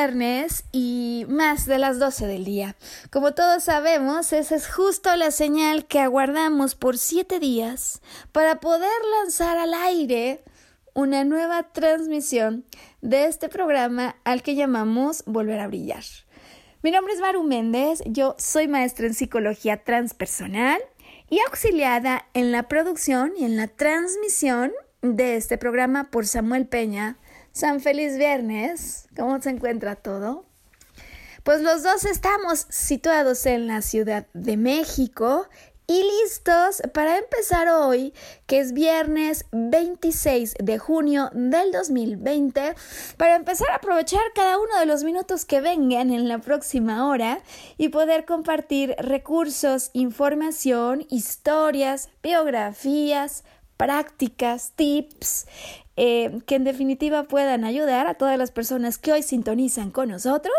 Viernes y más de las 12 del día. Como todos sabemos, esa es justo la señal que aguardamos por siete días para poder lanzar al aire una nueva transmisión de este programa al que llamamos Volver a Brillar. Mi nombre es Maru Méndez, yo soy maestra en psicología transpersonal y auxiliada en la producción y en la transmisión de este programa por Samuel Peña San Feliz Viernes. ¿Cómo se encuentra todo? Pues los dos estamos situados en la Ciudad de México y listos para empezar hoy, que es viernes 26 de junio del 2020, para empezar a aprovechar cada uno de los minutos que vengan en la próxima hora y poder compartir recursos, información, historias, biografías, prácticas, tips, eh, que en definitiva puedan ayudar a todas las personas que hoy sintonizan con nosotros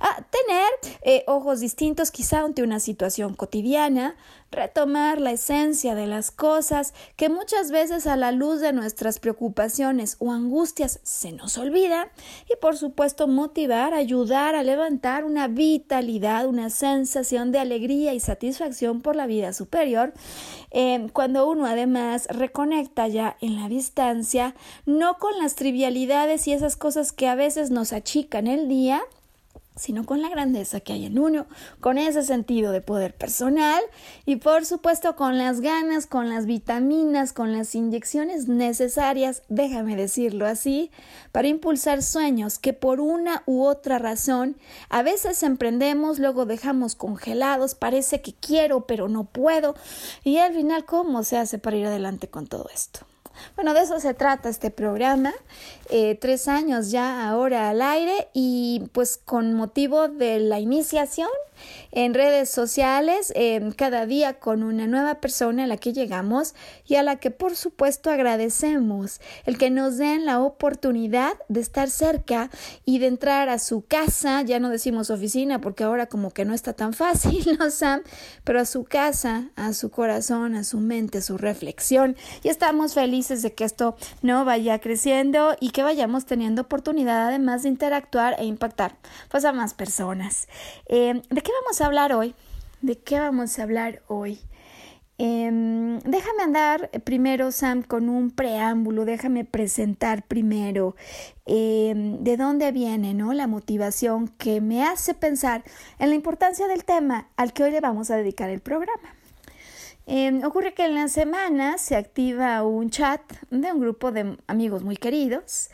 a tener eh, ojos distintos quizá ante una situación cotidiana, retomar la esencia de las cosas que muchas veces a la luz de nuestras preocupaciones o angustias se nos olvida y por supuesto motivar, ayudar a levantar una vitalidad, una sensación de alegría y satisfacción por la vida superior eh, cuando uno además reconecta ya en la distancia no con las trivialidades y esas cosas que a veces nos achican el día, sino con la grandeza que hay en uno, con ese sentido de poder personal y por supuesto con las ganas, con las vitaminas, con las inyecciones necesarias, déjame decirlo así, para impulsar sueños que por una u otra razón a veces emprendemos, luego dejamos congelados, parece que quiero pero no puedo y al final cómo se hace para ir adelante con todo esto. Bueno, de eso se trata este programa. Eh, tres años ya ahora al aire y pues con motivo de la iniciación en redes sociales, cada día con una nueva persona a la que llegamos y a la que por supuesto agradecemos el que nos den la oportunidad de estar cerca y de entrar a su casa, ya no decimos oficina porque ahora como que no está tan fácil, ¿no, Sam? Pero a su casa, a su corazón, a su mente, a su reflexión y estamos felices de que esto no vaya creciendo y que vayamos teniendo oportunidad además de interactuar e impactar pues a más personas. Em, ¿De qué vamos a hablar hoy? ¿De qué vamos a hablar hoy? Em, déjame andar primero, Sam, con un preámbulo, déjame presentar primero em, de dónde viene ¿no? la motivación que me hace pensar en la importancia del tema al que hoy le vamos a dedicar el programa. Em, ocurre que en la semana se activa un chat de un grupo de amigos muy queridos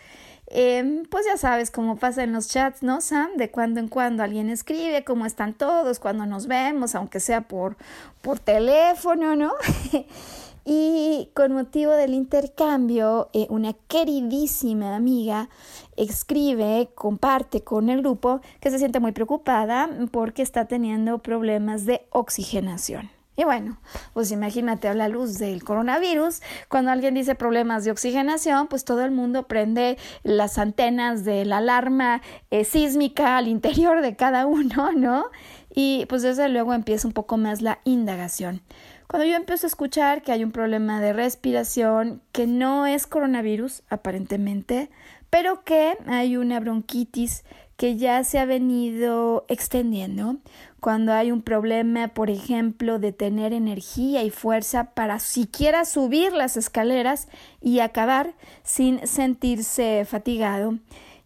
Em, pues ya sabes cómo pasa en los chats, ¿no, Sam? De cuando en cuando alguien escribe cómo están todos, cuando nos vemos, aunque sea por, por teléfono, ¿no? y con motivo del intercambio, eh, una queridísima amiga escribe, comparte con el grupo que se siente muy preocupada porque está teniendo problemas de oxigenación. Y bueno, pues imagínate a la luz del coronavirus, cuando alguien dice problemas de oxigenación, pues todo el mundo prende las antenas de la alarma eh, sísmica al interior de cada uno, ¿no? Y pues desde luego empieza un poco más la indagación. Cuando yo empiezo a escuchar que hay un problema de respiración, que no es coronavirus, aparentemente, pero que hay una bronquitis que ya se ha venido extendiendo, cuando hay un problema, por ejemplo, de tener energía y fuerza para siquiera subir las escaleras y acabar sin sentirse fatigado,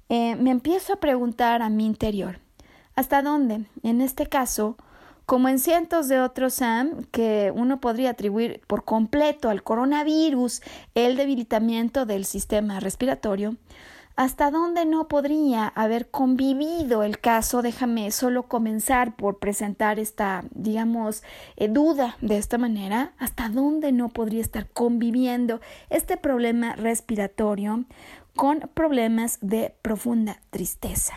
eh, me empiezo a preguntar a mi interior, ¿hasta dónde? En este caso, como en cientos de otros SAM que uno podría atribuir por completo al coronavirus el debilitamiento del sistema respiratorio, hasta dónde no podría haber convivido el caso, déjame solo comenzar por presentar esta, digamos, eh, duda de esta manera, hasta dónde no podría estar conviviendo este problema respiratorio con problemas de profunda tristeza.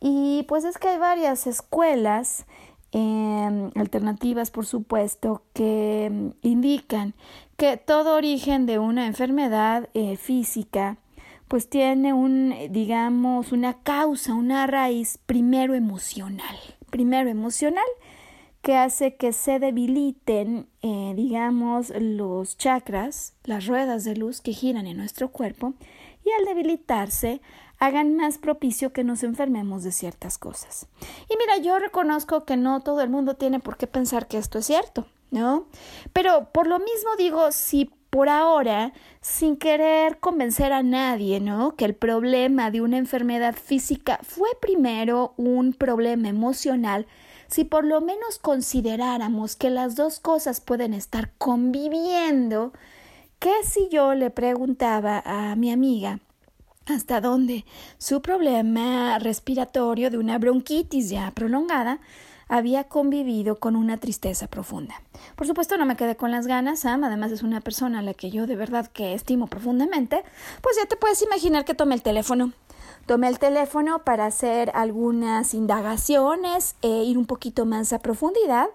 Y pues es que hay varias escuelas em, alternativas, por supuesto, que indican que todo origen de una enfermedad eh, física pues tiene un, digamos, una causa, una raíz primero emocional, primero emocional, que hace que se debiliten, eh, digamos, los chakras, las ruedas de luz que giran en nuestro cuerpo, y al debilitarse hagan más propicio que nos enfermemos de ciertas cosas. Y mira, yo reconozco que no todo el mundo tiene por qué pensar que esto es cierto, ¿no? Pero por lo mismo digo, si por ahora, sin querer convencer a nadie, ¿no? Que el problema de una enfermedad física fue primero un problema emocional, si por lo menos consideráramos que las dos cosas pueden estar conviviendo, ¿qué si yo le preguntaba a mi amiga hasta dónde su problema respiratorio de una bronquitis ya prolongada había convivido con una tristeza profunda. Por supuesto no me quedé con las ganas, Sam, además es una persona a la que yo de verdad que estimo profundamente, pues ya te puedes imaginar que tomé el teléfono. Tomé el teléfono para hacer algunas indagaciones e ir un poquito más a profundidad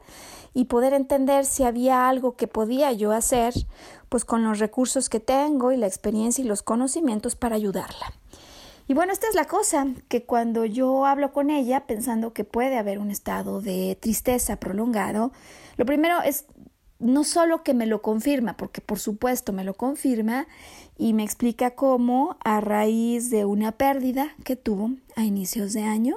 y poder entender si había algo que podía yo hacer, pues con los recursos que tengo y la experiencia y los conocimientos para ayudarla. Y bueno, esta es la cosa, que cuando yo hablo con ella pensando que puede haber un estado de tristeza prolongado, lo primero es no solo que me lo confirma, porque por supuesto me lo confirma y me explica cómo a raíz de una pérdida que tuvo a inicios de año,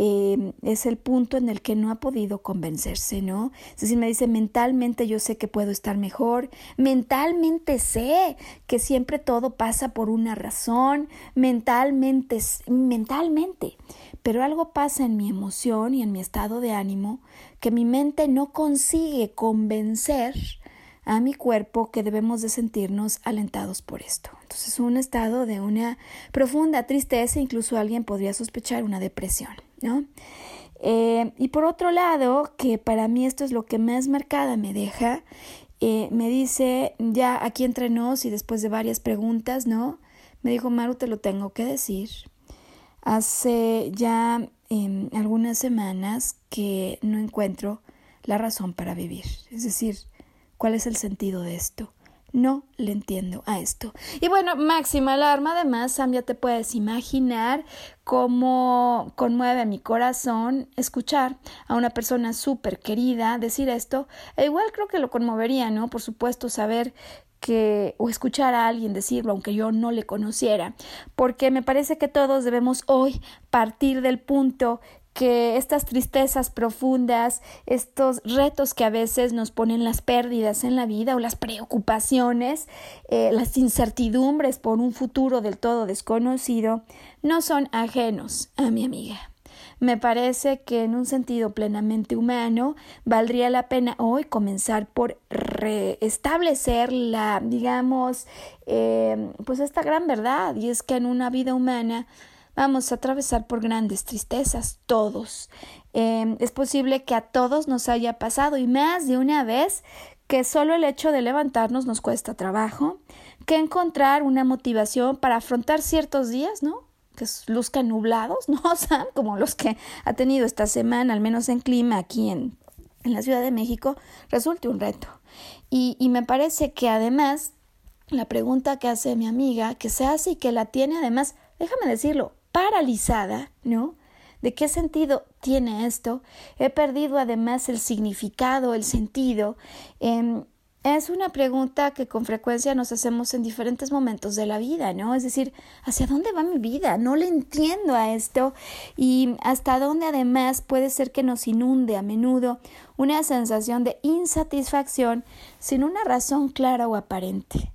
Em, es el punto en el que no ha podido convencerse, ¿no? Es decir, me dice, mentalmente yo sé que puedo estar mejor, mentalmente sé que siempre todo pasa por una razón, mentalmente, mentalmente, pero algo pasa en mi emoción y en mi estado de ánimo que mi mente no consigue convencer a mi cuerpo que debemos de sentirnos alentados por esto. Entonces, un estado de una profunda tristeza, incluso alguien podría sospechar una depresión. ¿no? Eh, y por otro lado, que para mí esto es lo que más marcada me deja, eh, me dice, ya aquí entre nos y después de varias preguntas, ¿no? Me dijo, Maru, te lo tengo que decir. Hace ya em, algunas semanas que no encuentro la razón para vivir. Es decir, ¿cuál es el sentido de esto? No le entiendo a esto. Y bueno, máxima alarma. Además, Sam, ya te puedes imaginar cómo conmueve mi corazón escuchar a una persona súper querida decir esto. E igual creo que lo conmovería, ¿no? Por supuesto, saber que o escuchar a alguien decirlo aunque yo no le conociera porque me parece que todos debemos hoy partir del punto que estas tristezas profundas, estos retos que a veces nos ponen las pérdidas en la vida o las preocupaciones, eh, las incertidumbres por un futuro del todo desconocido, no son ajenos a mi amiga. Me parece que en un sentido plenamente humano valdría la pena hoy comenzar por restablecer la, digamos, eh, pues esta gran verdad, y es que en una vida humana Vamos a atravesar por grandes tristezas, todos. Em, es posible que a todos nos haya pasado y más de una vez que solo el hecho de levantarnos nos cuesta trabajo, que encontrar una motivación para afrontar ciertos días, ¿no? Que luzcan nublados, ¿no? O sea, como los que ha tenido esta semana, al menos en clima aquí en, en la Ciudad de México, resulte un reto. Y, y me parece que además la pregunta que hace mi amiga, que se hace y que la tiene además, déjame decirlo, paralizada, ¿no? ¿De qué sentido tiene esto? He perdido además el significado, el sentido. Em, es una pregunta que con frecuencia nos hacemos en diferentes momentos de la vida, ¿no? Es decir, ¿hacia dónde va mi vida? No le entiendo a esto y hasta dónde además puede ser que nos inunde a menudo una sensación de insatisfacción sin una razón clara o aparente.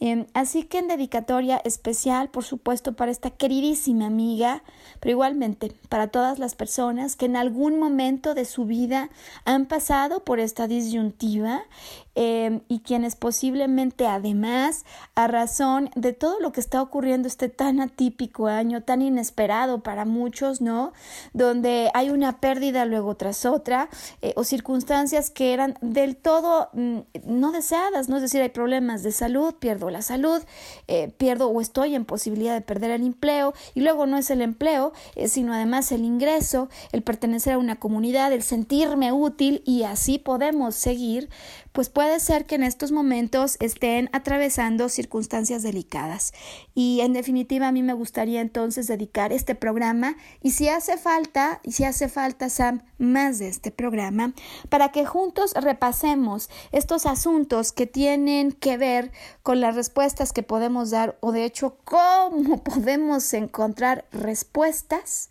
Em, así que en dedicatoria especial, por supuesto, para esta queridísima amiga, pero igualmente para todas las personas que en algún momento de su vida han pasado por esta disyuntiva Em, y quienes posiblemente además, a razón de todo lo que está ocurriendo este tan atípico año, tan inesperado para muchos, ¿no? Donde hay una pérdida luego tras otra eh, o circunstancias que eran del todo mm, no deseadas, ¿no? Es decir, hay problemas de salud, pierdo la salud, eh, pierdo o estoy en posibilidad de perder el empleo y luego no es el empleo, eh, sino además el ingreso, el pertenecer a una comunidad, el sentirme útil y así podemos seguir pues puede ser que en estos momentos estén atravesando circunstancias delicadas. Y en definitiva a mí me gustaría entonces dedicar este programa y si hace falta, y si hace falta Sam, más de este programa, para que juntos repasemos estos asuntos que tienen que ver con las respuestas que podemos dar o de hecho cómo podemos encontrar respuestas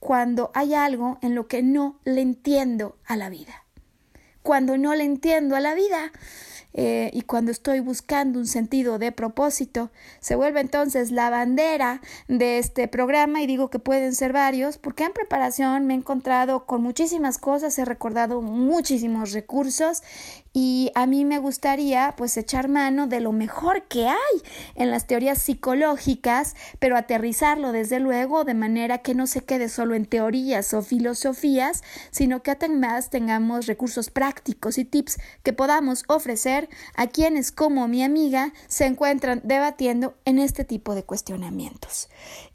cuando hay algo en lo que no le entiendo a la vida cuando no le entiendo a la vida. Eh, y cuando estoy buscando un sentido de propósito, se vuelve entonces la bandera de este programa y digo que pueden ser varios, porque en preparación me he encontrado con muchísimas cosas, he recordado muchísimos recursos y a mí me gustaría pues echar mano de lo mejor que hay en las teorías psicológicas, pero aterrizarlo desde luego de manera que no se quede solo en teorías o filosofías, sino que además tengamos recursos prácticos y tips que podamos ofrecer a quienes como mi amiga se encuentran debatiendo en este tipo de cuestionamientos.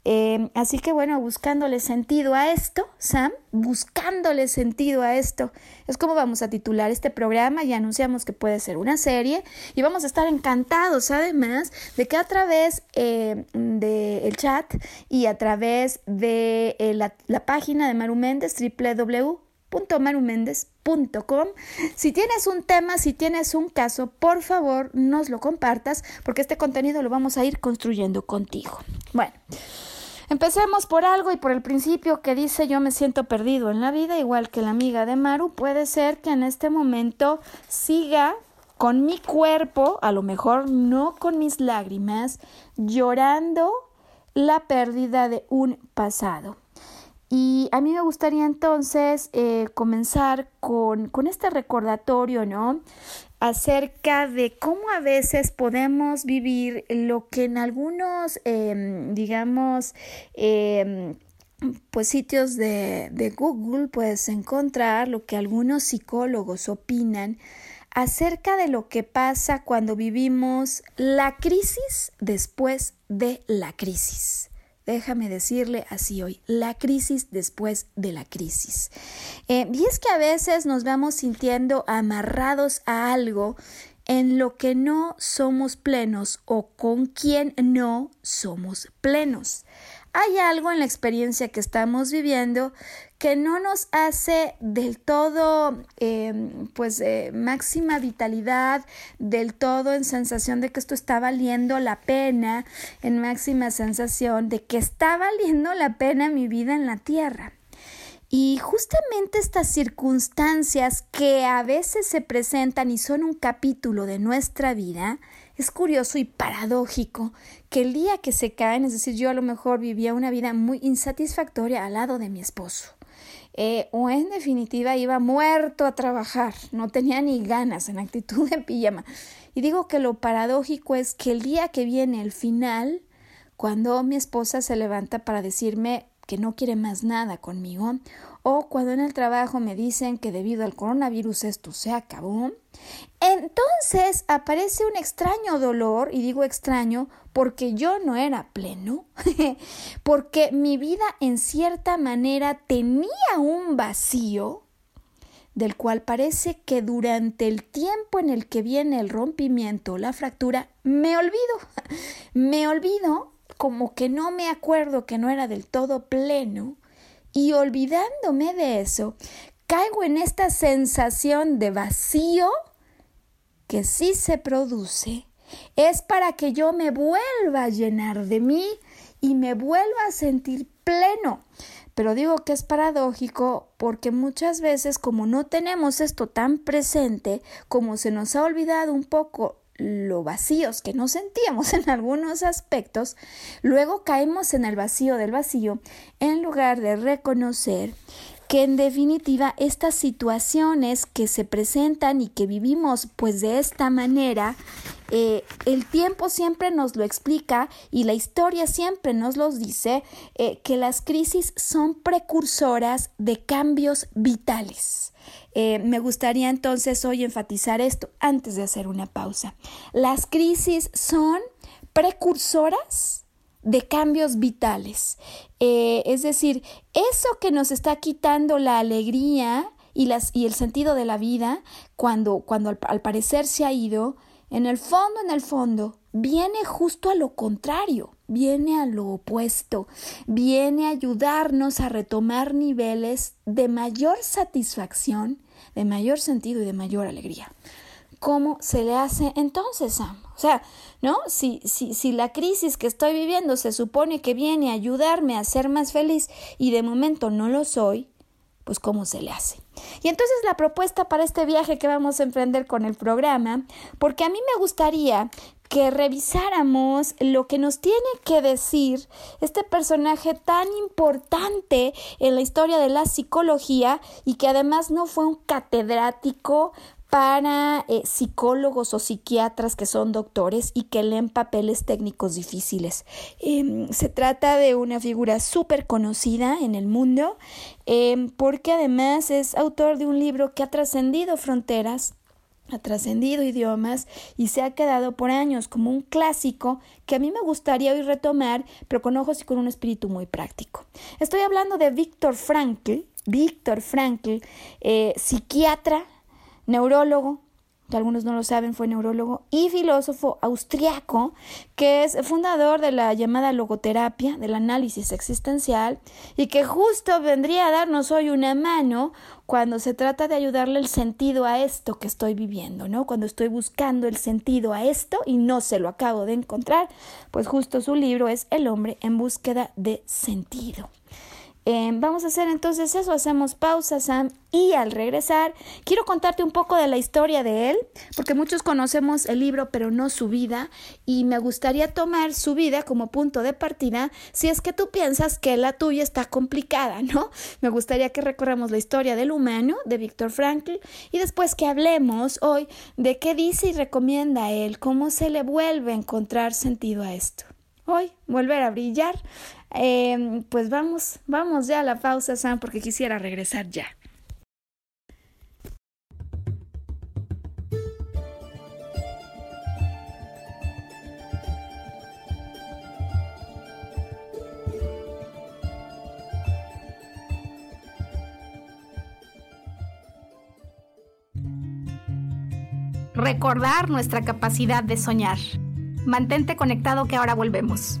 Eh, así que bueno, buscándole sentido a esto, Sam, buscándole sentido a esto, es como vamos a titular este programa y anunciamos que puede ser una serie y vamos a estar encantados además de que a través eh, del chat y a través de eh, la, la, página de Maru Méndez, www.maruméndez.com. Si tienes un tema, si tienes un caso, por favor nos lo compartas porque este contenido lo vamos a ir construyendo contigo. Bueno. Empecemos por algo y por el principio que dice yo me siento perdido en la vida, igual que la amiga de Maru, puede ser que en este momento siga con mi cuerpo, a lo mejor no con mis lágrimas, llorando la pérdida de un pasado. Y a mí me gustaría entonces eh, comenzar con, con, este recordatorio, ¿no? acerca de cómo a veces podemos vivir lo que en algunos, em, digamos, em, pues sitios de, de Google puedes encontrar lo que algunos psicólogos opinan acerca de lo que pasa cuando vivimos la crisis después de la crisis déjame decirle así hoy, la crisis después de la crisis. Eh, y es que a veces nos vamos sintiendo amarrados a algo en lo que no somos plenos o con quien no somos plenos hay algo en la experiencia que estamos viviendo que no nos hace del todo, em, pues, eh, máxima vitalidad, del todo en sensación de que esto está valiendo la pena, en máxima sensación de que está valiendo la pena mi vida en la tierra. Y justamente estas circunstancias que a veces se presentan y son un capítulo de nuestra vida, es curioso y paradójico que el día que se caen, es decir, yo a lo mejor vivía una vida muy insatisfactoria al lado de mi esposo. Eh, o en definitiva iba muerto a trabajar, no tenía ni ganas, en actitud de pijama. Y digo que lo paradójico es que el día que viene el final, cuando mi esposa se levanta para decirme que no quiere más nada conmigo, o cuando en el trabajo me dicen que debido al coronavirus esto se acabó, entonces aparece un extraño dolor, y digo extraño porque yo no era pleno, porque mi vida en cierta manera tenía un vacío del cual parece que durante el tiempo en el que viene el rompimiento, la fractura, me olvido, me olvido como que no me acuerdo que no era del todo pleno y olvidándome de eso, caigo en esta sensación de vacío que sí se produce. Es para que yo me vuelva a llenar de mí y me vuelva a sentir pleno. Pero digo que es paradójico porque muchas veces como no tenemos esto tan presente, como se nos ha olvidado un poco lo vacíos que nos sentíamos en algunos aspectos, luego caemos en el vacío del vacío en lugar de reconocer que en definitiva estas situaciones que se presentan y que vivimos pues de esta manera, eh, el tiempo siempre nos lo explica y la historia siempre nos los dice eh, que las crisis son precursoras de cambios vitales. Eh, me gustaría entonces hoy enfatizar esto antes de hacer una pausa. Las crisis son precursoras de cambios vitales. Eh, es decir, eso que nos está quitando la alegría y, las, y el sentido de la vida, cuando, cuando al, al parecer se ha ido, en el fondo, en el fondo, viene justo a lo contrario, viene a lo opuesto, viene a ayudarnos a retomar niveles de mayor satisfacción, de mayor sentido y de mayor alegría. ¿Cómo se le hace entonces, Sam? O sea, ¿no? Si, si, si la crisis que estoy viviendo se supone que viene a ayudarme a ser más feliz y de momento no lo soy, pues cómo se le hace. Y entonces la propuesta para este viaje que vamos a emprender con el programa, porque a mí me gustaría que revisáramos lo que nos tiene que decir este personaje tan importante en la historia de la psicología y que además no fue un catedrático para eh, psicólogos o psiquiatras que son doctores y que leen papeles técnicos difíciles. Em, se trata de una figura súper conocida en el mundo em, porque además es autor de un libro que ha trascendido fronteras ha trascendido idiomas y se ha quedado por años como un clásico que a mí me gustaría hoy retomar, pero con ojos y con un espíritu muy práctico. Estoy hablando de Víctor Frankl, Víctor Frankl, eh, psiquiatra, neurólogo, algunos no lo saben, fue neurólogo y filósofo austriaco, que es fundador de la llamada logoterapia, del análisis existencial, y que justo vendría a darnos hoy una mano cuando se trata de ayudarle el sentido a esto que estoy viviendo, ¿no? Cuando estoy buscando el sentido a esto y no se lo acabo de encontrar, pues justo su libro es El hombre en búsqueda de sentido. Em, vamos a hacer entonces eso, hacemos pausa, Sam, y al regresar quiero contarte un poco de la historia de él, porque muchos conocemos el libro pero no su vida, y me gustaría tomar su vida como punto de partida si es que tú piensas que la tuya está complicada, ¿no? Me gustaría que recorramos la historia del humano de Víctor Frankl y después que hablemos hoy de qué dice y recomienda él, cómo se le vuelve a encontrar sentido a esto. Hoy, volver a brillar Em, pues vamos, vamos ya a la pausa, Sam, porque quisiera regresar ya. Recordar nuestra capacidad de soñar. Mantente conectado que ahora volvemos.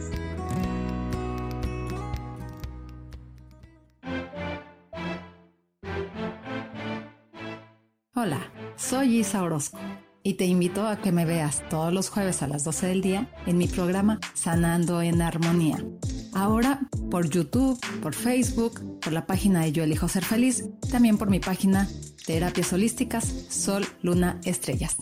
Hola, soy Isa Orozco y te invito a que me veas todos los jueves a las 12 del día en mi programa Sanando en Armonía. Ahora por YouTube, por Facebook, por la página de Yo Elijo Ser Feliz, también por mi página Terapias Holísticas Sol, Luna, Estrellas.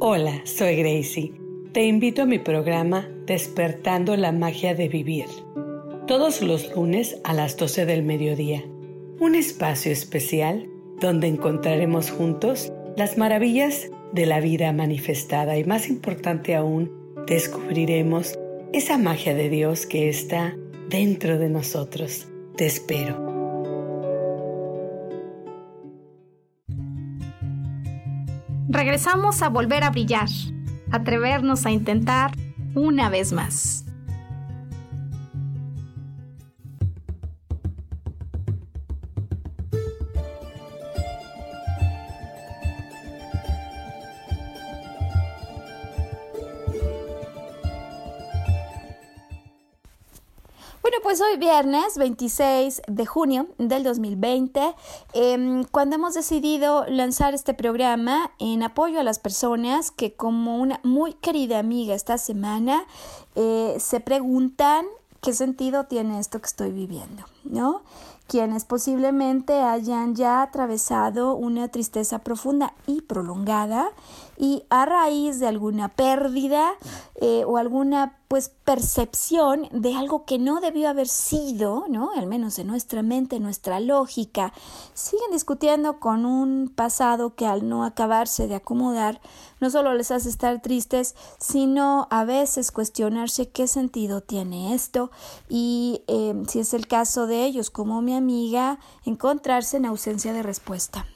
Hola, soy Gracie. Te invito a mi programa Despertando la Magia de Vivir todos los lunes a las 12 del mediodía. Un espacio especial donde encontraremos juntos las maravillas de la vida manifestada y más importante aún, descubriremos esa magia de Dios que está dentro de nosotros. Te espero. Regresamos a volver a brillar, atrevernos a intentar una vez más. Pues hoy viernes 26 de junio del 2020, em, cuando hemos decidido lanzar este programa en apoyo a las personas que como una muy querida amiga esta semana eh, se preguntan qué sentido tiene esto que estoy viviendo, ¿no? quienes posiblemente hayan ya atravesado una tristeza profunda y prolongada y a raíz de alguna pérdida eh, o alguna pues percepción de algo que no debió haber sido, ¿no? Al menos en nuestra mente, en nuestra lógica, siguen discutiendo con un pasado que al no acabarse de acomodar no solo les hace estar tristes, sino a veces cuestionarse qué sentido tiene esto y eh, si es el caso de ellos como mi amiga, encontrarse en ausencia de respuesta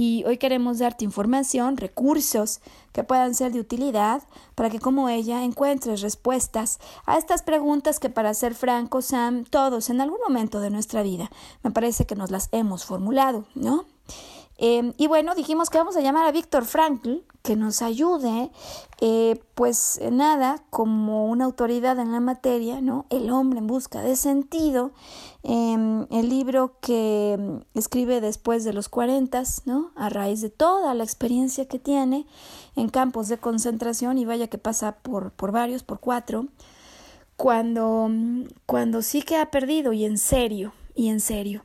y hoy queremos darte información, recursos que puedan ser de utilidad para que como ella encuentres respuestas a estas preguntas que para ser francos, Sam, todos en algún momento de nuestra vida me parece que nos las hemos formulado, ¿no? Em, y bueno, dijimos que vamos a llamar a Víctor Frankl, que nos ayude, eh, pues nada, como una autoridad en la materia, ¿no? El hombre en busca de sentido, em, el libro que em, escribe después de los 40, ¿no? A raíz de toda la experiencia que tiene en campos de concentración, y vaya que pasa por, por varios, por cuatro, cuando, cuando sí que ha perdido, y en serio, y en serio.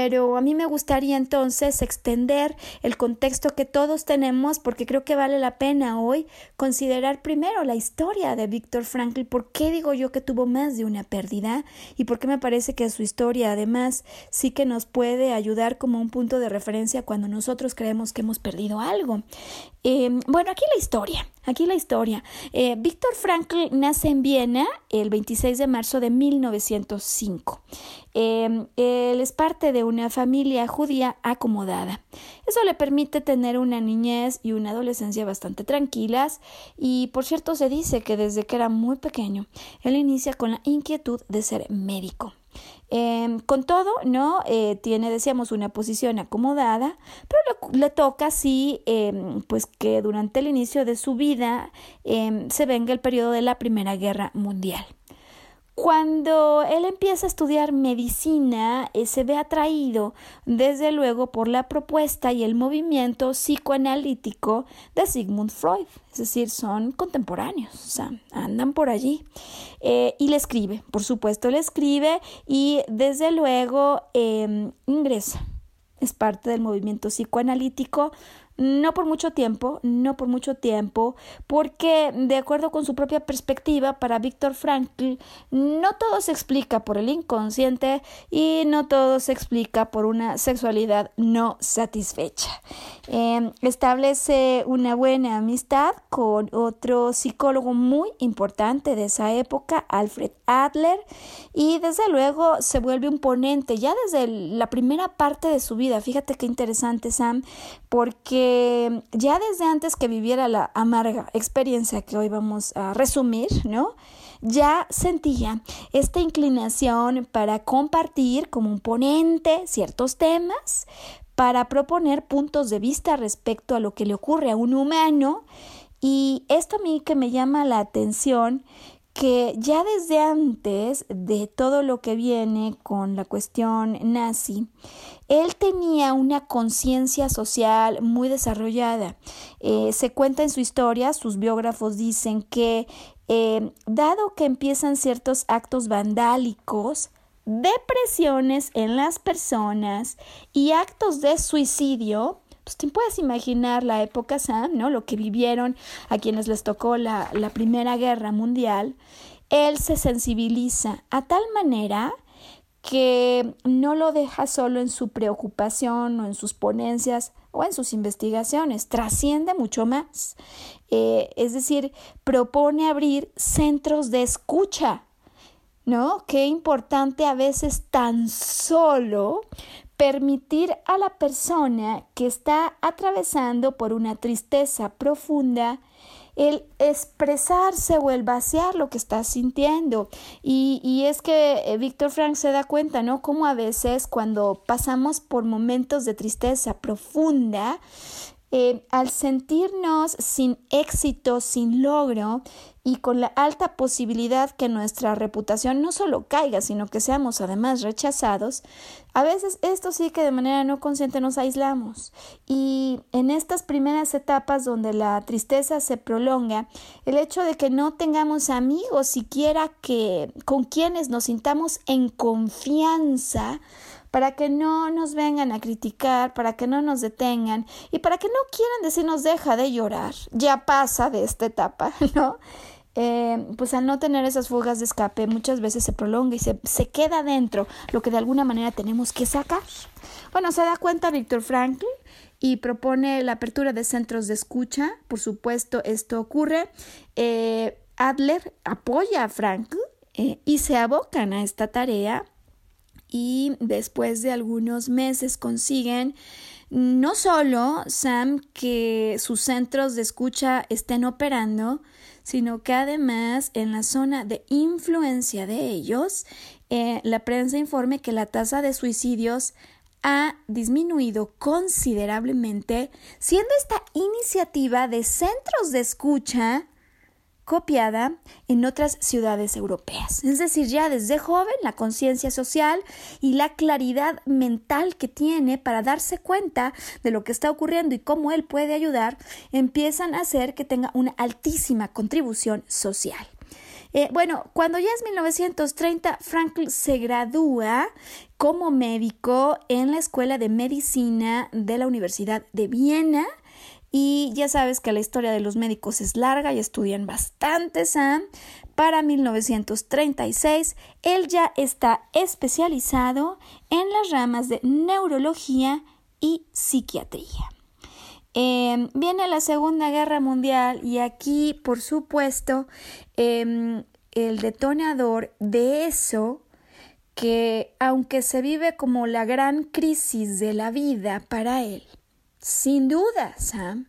Pero a mí me gustaría entonces extender el contexto que todos tenemos porque creo que vale la pena hoy considerar primero la historia de Víctor Frankl. ¿Por qué digo yo que tuvo más de una pérdida? Y por qué me parece que su historia además sí que nos puede ayudar como un punto de referencia cuando nosotros creemos que hemos perdido algo. Em, bueno, aquí la historia. Aquí la historia. Eh, Víctor Frankl nace en Viena el 26 de marzo de 1905. Em, él es parte de una familia judía acomodada. Eso le permite tener una niñez y una adolescencia bastante tranquilas y por cierto se dice que desde que era muy pequeño él inicia con la inquietud de ser médico. Em, con todo, ¿no? Eh, tiene, decíamos, una posición acomodada, pero le, toca sí, em, pues que durante el inicio de su vida em, se venga el periodo de la Primera Guerra Mundial. Cuando él empieza a estudiar medicina, eh, se ve atraído desde luego por la propuesta y el movimiento psicoanalítico de Sigmund Freud, es decir, son contemporáneos, o sea, andan por allí. Eh, y le escribe, por supuesto, le escribe y desde luego em, ingresa. Es parte del movimiento psicoanalítico no por mucho tiempo, no por mucho tiempo, porque de acuerdo con su propia perspectiva, para Víctor Frankl, no todo se explica por el inconsciente y no todo se explica por una sexualidad no satisfecha. Em, establece una buena amistad con otro psicólogo muy importante de esa época, Alfred Adler, y desde luego se vuelve un ponente ya desde la primera parte de su vida. Fíjate qué interesante, Sam, porque ya desde antes que viviera la amarga experiencia que hoy vamos a resumir, ¿no? Ya sentía esta inclinación para compartir como un ponente ciertos temas, para proponer puntos de vista respecto a lo que le ocurre a un humano y esto a mí que me llama la atención que ya desde antes de todo lo que viene con la cuestión nazi, él tenía una conciencia social muy desarrollada. Eh, se cuenta en su historia, sus biógrafos dicen que eh, dado que empiezan ciertos actos vandálicos, depresiones en las personas y actos de suicidio, pues te puedes imaginar la época Sam, ¿no? Lo que vivieron a quienes les tocó la, la Primera Guerra Mundial. Él se sensibiliza a tal manera que no lo deja solo en su preocupación o en sus ponencias o en sus investigaciones, trasciende mucho más. Eh, es decir, propone abrir centros de escucha, ¿no? Qué importante a veces tan solo permitir a la persona que está atravesando por una tristeza profunda el expresarse o el vaciar lo que está sintiendo. Y, y es que eh, Víctor Frank se da cuenta, ¿no? Como a veces cuando pasamos por momentos de tristeza profunda, eh, al sentirnos sin éxito, sin logro y con la alta posibilidad que nuestra reputación no solo caiga, sino que seamos además rechazados, a veces esto sí que de manera no consciente nos aislamos. Y en estas primeras etapas donde la tristeza se prolonga, el hecho de que no tengamos amigos siquiera que con quienes nos sintamos en confianza, para que no nos vengan a criticar, para que no nos detengan y para que no quieran decirnos deja de llorar, ya pasa de esta etapa, ¿no? Eh, pues al no tener esas fugas de escape muchas veces se prolonga y se, se queda dentro lo que de alguna manera tenemos que sacar. Bueno, se da cuenta Víctor Frankl y propone la apertura de centros de escucha. Por supuesto, esto ocurre. Eh, Adler apoya a Frankl eh, y se abocan a esta tarea y después de algunos meses consiguen no solo, Sam, que sus centros de escucha estén operando, sino que además en la zona de influencia de ellos, eh, la prensa informe que la tasa de suicidios ha disminuido considerablemente, siendo esta iniciativa de centros de escucha copiada en otras ciudades europeas. Es decir, ya desde joven la conciencia social y la claridad mental que tiene para darse cuenta de lo que está ocurriendo y cómo él puede ayudar, empiezan a hacer que tenga una altísima contribución social. Eh, bueno, cuando ya es 1930, Frankl se gradúa como médico en la Escuela de Medicina de la Universidad de Viena y ya sabes que la historia de los médicos es larga y estudian bastante, Sam. Para 1936, él ya está especializado en las ramas de neurología y psiquiatría. Em, viene la Segunda Guerra Mundial y aquí, por supuesto, em, el detonador de eso que, aunque se vive como la gran crisis de la vida para él, sin duda, Sam,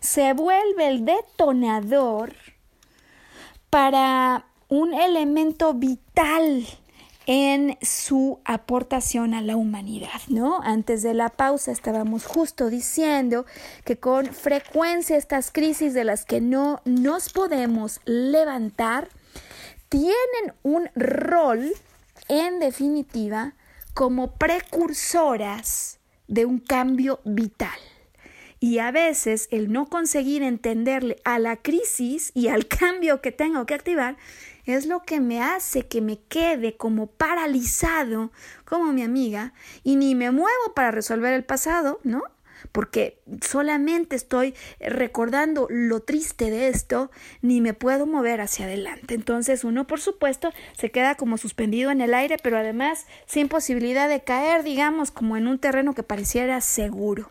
se vuelve el detonador para un elemento vital en su aportación a la humanidad, ¿no? Antes de la pausa estábamos justo diciendo que con frecuencia estas crisis de las que no nos podemos levantar tienen un rol, en definitiva, como precursoras de un cambio vital. Y a veces el no conseguir entenderle a la crisis y al cambio que tengo que activar es lo que me hace que me quede como paralizado, como mi amiga, y ni me muevo para resolver el pasado, ¿no? porque solamente estoy recordando lo triste de esto, ni me puedo mover hacia adelante. Entonces uno, por supuesto, se queda como suspendido en el aire, pero además sin posibilidad de caer, digamos, como en un terreno que pareciera seguro.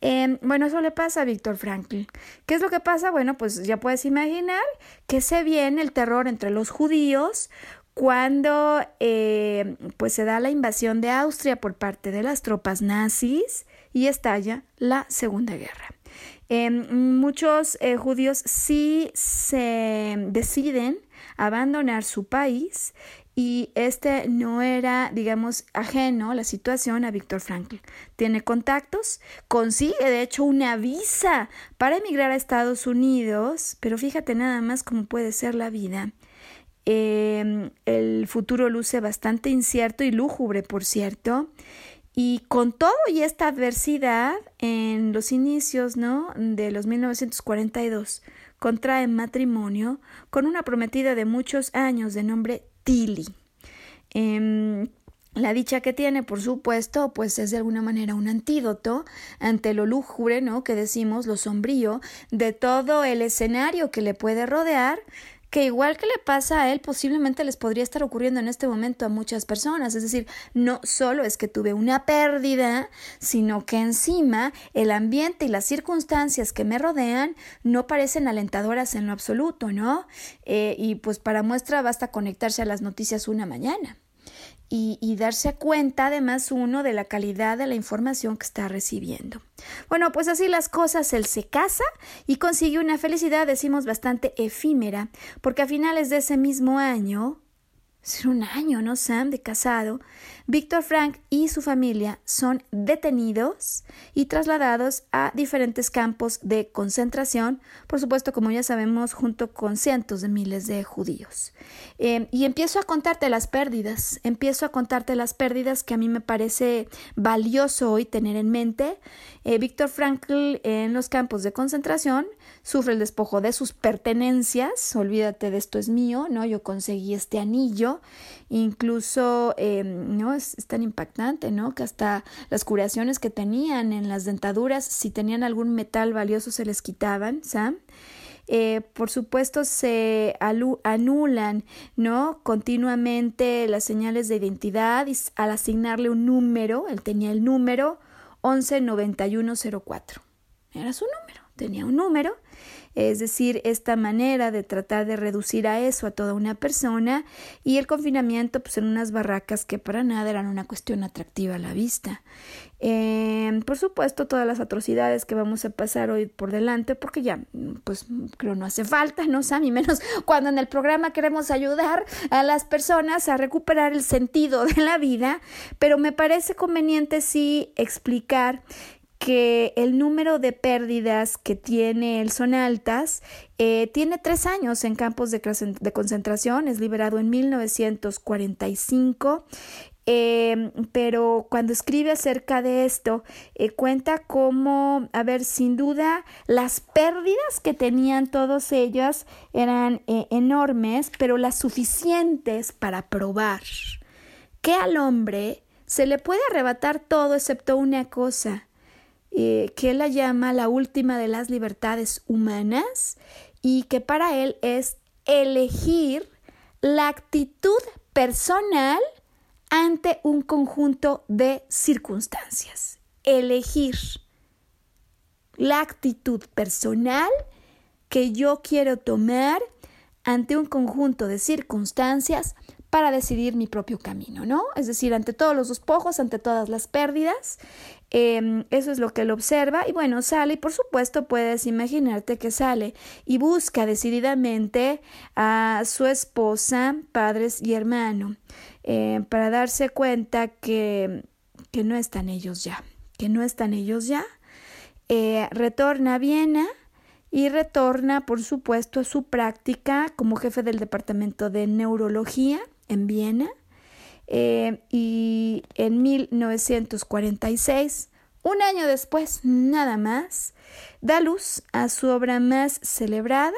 Em, bueno, eso le pasa a Víctor Franklin. ¿Qué es lo que pasa? Bueno, pues ya puedes imaginar que se viene el terror entre los judíos cuando eh, pues se da la invasión de Austria por parte de las tropas nazis y estalla la Segunda Guerra. Em, muchos eh, judíos sí se deciden abandonar su país y este no era, digamos, ajeno la situación a Víctor Frankl. Tiene contactos, consigue de hecho una visa para emigrar a Estados Unidos, pero fíjate nada más cómo puede ser la vida. Em, el futuro luce bastante incierto y lúgubre, por cierto. Y con todo y esta adversidad, en los inicios ¿no? de los 1942, contrae matrimonio con una prometida de muchos años de nombre Tilly. Em, la dicha que tiene, por supuesto, pues es de alguna manera un antídoto ante lo lúgubre, ¿no? Que decimos, lo sombrío, de todo el escenario que le puede rodear que igual que le pasa a él, posiblemente les podría estar ocurriendo en este momento a muchas personas. Es decir, no solo es que tuve una pérdida, sino que encima el ambiente y las circunstancias que me rodean no parecen alentadoras en lo absoluto, ¿no? Eh, y pues para muestra basta conectarse a las noticias una mañana y, darse cuenta además uno de la calidad de la información que está recibiendo. Bueno, pues así las cosas, él se casa y consigue una felicidad, decimos, bastante efímera, porque a finales de ese mismo año, es un año, ¿no, Sam, de casado, Víctor Frank y su familia son detenidos y trasladados a diferentes campos de concentración, por supuesto, como ya sabemos, junto con cientos de miles de judíos. Em, y empiezo a contarte las pérdidas, empiezo a contarte las pérdidas que a mí me parece valioso hoy tener en mente. Eh, Víctor Frankl en los campos de concentración sufre el despojo de sus pertenencias, olvídate de esto es mío, ¿no? Yo conseguí este anillo, incluso, em, ¿no? Es, tan impactante, ¿no? Que hasta las curaciones que tenían en las dentaduras, si tenían algún metal valioso, se les quitaban, ¿sabes? Eh, por supuesto se anulan no continuamente las señales de identidad y al asignarle un número él tenía el número 119104 era su número tenía un número es decir, esta manera de tratar de reducir a eso a toda una persona y el confinamiento pues en unas barracas que para nada eran una cuestión atractiva a la vista. Em, por supuesto, todas las atrocidades que vamos a pasar hoy por delante, porque ya, pues creo no hace falta, ¿no, Sammy? Menos cuando en el programa queremos ayudar a las personas a recuperar el sentido de la vida, pero me parece conveniente sí explicar que el número de pérdidas que tiene él son altas. Eh, tiene tres años en campos de, concentración, es liberado en 1945. Em, pero cuando escribe acerca de esto, eh, cuenta cómo, a ver, sin duda, las pérdidas que tenían todos ellos eran eh, enormes, pero las suficientes para probar que al hombre se le puede arrebatar todo excepto una cosa, eh, que él la llama la última de las libertades humanas y que para él es elegir la actitud personal ante un conjunto de circunstancias. Elegir la actitud personal que yo quiero tomar ante un conjunto de circunstancias para decidir mi propio camino, ¿no? Es decir, ante todos los despojos, ante todas las pérdidas, em, eso es lo que él observa y bueno, sale y por supuesto puedes imaginarte que sale y busca decididamente a su esposa, padres y hermano, em, para darse cuenta que, que no están ellos ya, que no están ellos ya. Eh, retorna a Viena, y retorna, por supuesto, a su práctica como jefe del departamento de neurología en Viena eh, y en 1946, un año después nada más, da luz a su obra más celebrada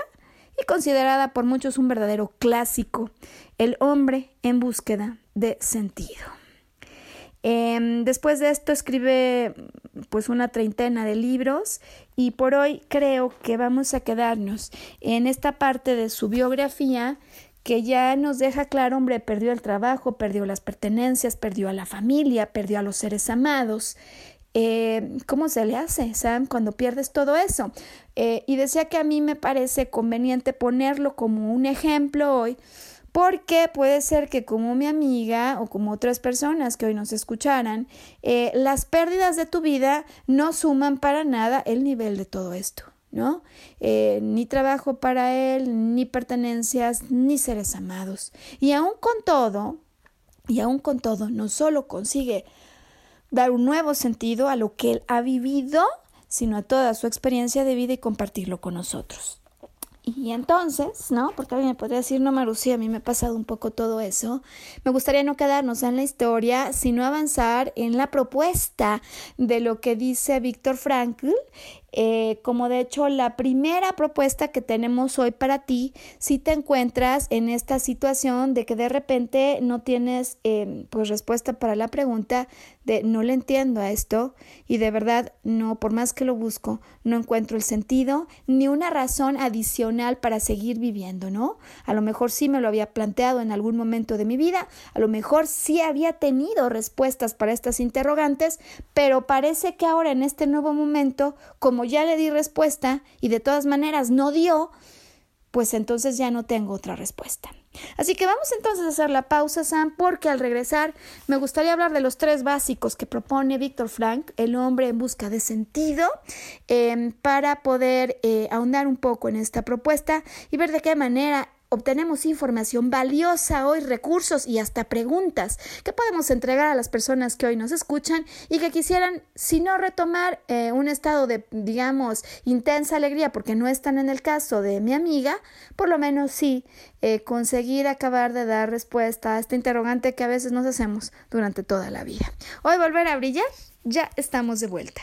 y considerada por muchos un verdadero clásico, El hombre en búsqueda de sentido. Em, después de esto escribe pues una treintena de libros y por hoy creo que vamos a quedarnos en esta parte de su biografía que ya nos deja claro, hombre, perdió el trabajo, perdió las pertenencias, perdió a la familia, perdió a los seres amados. Eh, ¿Cómo se le hace, Sam, cuando pierdes todo eso? Eh, y decía que a mí me parece conveniente ponerlo como un ejemplo hoy, porque puede ser que como mi amiga o como otras personas que hoy nos escucharan, eh, las pérdidas de tu vida no suman para nada el nivel de todo esto. ¿No? Eh, ni trabajo para él, ni pertenencias, ni seres amados. Y aún con todo, y aún con todo, no solo consigue dar un nuevo sentido a lo que él ha vivido, sino a toda su experiencia de vida y compartirlo con nosotros. Y entonces, ¿no? Porque alguien me podría decir, no, Marucía, a mí me ha pasado un poco todo eso. Me gustaría no quedarnos en la historia, sino avanzar en la propuesta de lo que dice Víctor Frankl, eh, como de hecho la primera propuesta que tenemos hoy para ti, si te encuentras en esta situación de que de repente no tienes eh, pues respuesta para la pregunta de no le entiendo a esto y de verdad no, por más que lo busco, no encuentro el sentido ni una razón adicional para seguir viviendo, ¿no? A lo mejor sí me lo había planteado en algún momento de mi vida, a lo mejor sí había tenido respuestas para estas interrogantes, pero parece que ahora en este nuevo momento, como ya le di respuesta y de todas maneras no dio, pues entonces ya no tengo otra respuesta. Así que vamos entonces a hacer la pausa, Sam, porque al regresar me gustaría hablar de los tres básicos que propone Víctor Frank, el hombre en busca de sentido, em, para poder eh, ahondar un poco en esta propuesta y ver de qué manera obtenemos información valiosa hoy, recursos y hasta preguntas que podemos entregar a las personas que hoy nos escuchan y que quisieran, si no retomar eh, un estado de, digamos, intensa alegría, porque no están en el caso de mi amiga, por lo menos sí eh, conseguir acabar de dar respuesta a este interrogante que a veces nos hacemos durante toda la vida. Hoy volver a brillar, ya estamos de vuelta.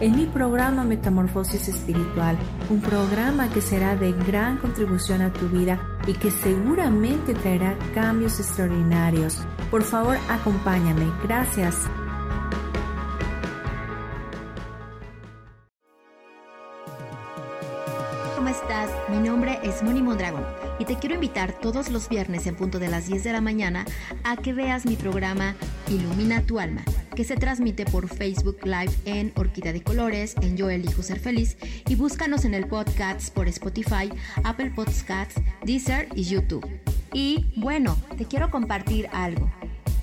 en mi programa Metamorfosis Espiritual, un programa que será de gran contribución a tu vida y que seguramente traerá cambios extraordinarios. Por favor, acompáñame. Gracias. ¿Cómo estás? Mi nombre es Moni Mondragón y te quiero invitar todos los viernes en punto de las 10 de la mañana a que veas mi programa Ilumina tu alma que se transmite por Facebook Live en Orquídea de Colores, en Yo Elijo Ser Feliz y búscanos en el podcast por Spotify, Apple Podcasts, Deezer y YouTube. Y bueno, te quiero compartir algo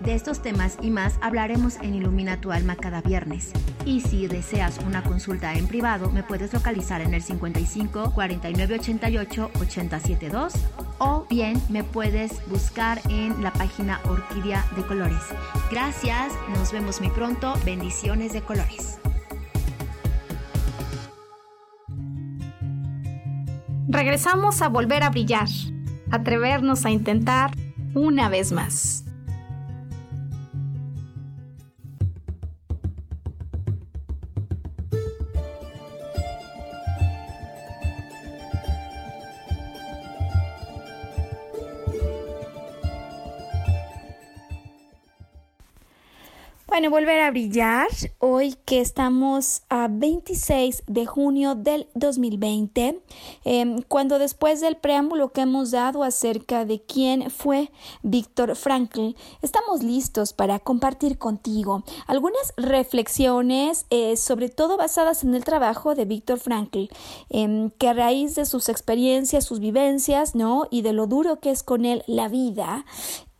De estos temas y más hablaremos en Ilumina tu alma cada viernes. Y si deseas una consulta en privado, me puedes localizar en el 55 49 88 872 o bien me puedes buscar en la página Orquídea de Colores. Gracias, nos vemos muy pronto. Bendiciones de colores. Regresamos a volver a brillar, atrevernos a intentar una vez más. Bueno, volver a brillar hoy que estamos a 26 de junio del 2020, em, cuando después del preámbulo que hemos dado acerca de quién fue Víctor Frankl, estamos listos para compartir contigo algunas reflexiones, eh, sobre todo basadas en el trabajo de Víctor Frankl, em, que a raíz de sus experiencias, sus vivencias, ¿no? Y de lo duro que es con él la vida,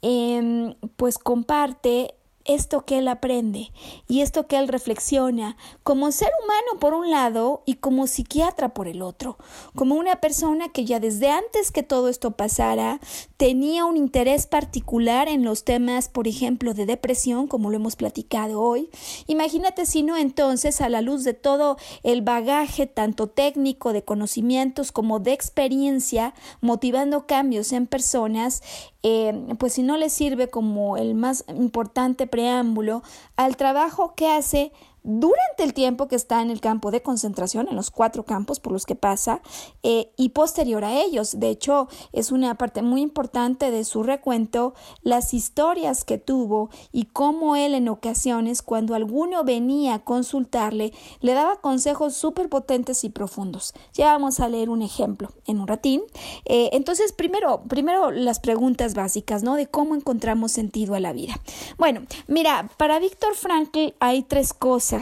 em, pues comparte esto que él aprende y esto que él reflexiona como ser humano por un lado y como psiquiatra por el otro, como una persona que ya desde antes que todo esto pasara tenía un interés particular en los temas, por ejemplo, de depresión, como lo hemos platicado hoy. Imagínate si no entonces a la luz de todo el bagaje tanto técnico de conocimientos como de experiencia, motivando cambios en personas, eh, pues si no le sirve como el más importante preámbulo al trabajo que hace durante el tiempo que está en el campo de concentración, en los cuatro campos por los que pasa, eh, y posterior a ellos. De hecho, es una parte muy importante de su recuento las historias que tuvo y cómo él en ocasiones, cuando alguno venía a consultarle, le daba consejos súper potentes y profundos. Ya vamos a leer un ejemplo en un ratín. Eh, entonces, primero, primero las preguntas básicas, ¿no? De cómo encontramos sentido a la vida. Bueno, mira, para Víctor Frankl hay tres cosas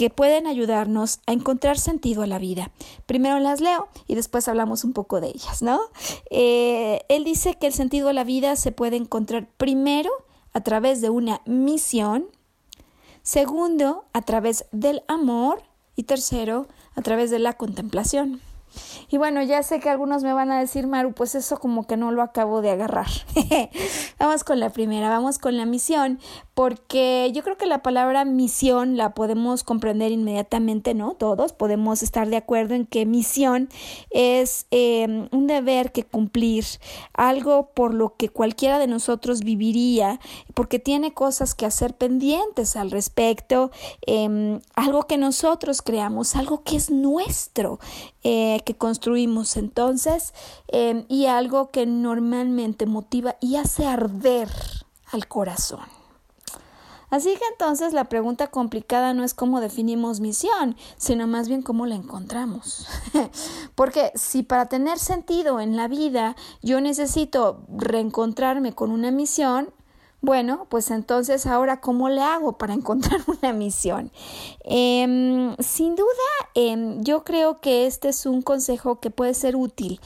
que pueden ayudarnos a encontrar sentido a la vida. Primero las leo y después hablamos un poco de ellas, ¿no? Eh, él dice que el sentido a la vida se puede encontrar primero a través de una misión, segundo a través del amor y tercero a través de la contemplación. Y bueno, ya sé que algunos me van a decir, Maru, pues eso como que no lo acabo de agarrar. vamos con la primera, vamos con la misión, porque yo creo que la palabra misión la podemos comprender inmediatamente, ¿no? Todos podemos estar de acuerdo en que misión es em, un deber que cumplir, algo por lo que cualquiera de nosotros viviría, porque tiene cosas que hacer pendientes al respecto, em, algo que nosotros creamos, algo que es nuestro. Eh, que construimos entonces em, y algo que normalmente motiva y hace arder al corazón. Así que entonces la pregunta complicada no es cómo definimos misión, sino más bien cómo la encontramos. Porque si para tener sentido en la vida yo necesito reencontrarme con una misión, bueno, pues entonces ahora, ¿cómo le hago para encontrar una misión? Em, sin duda, em, yo creo que este es un consejo que puede ser útil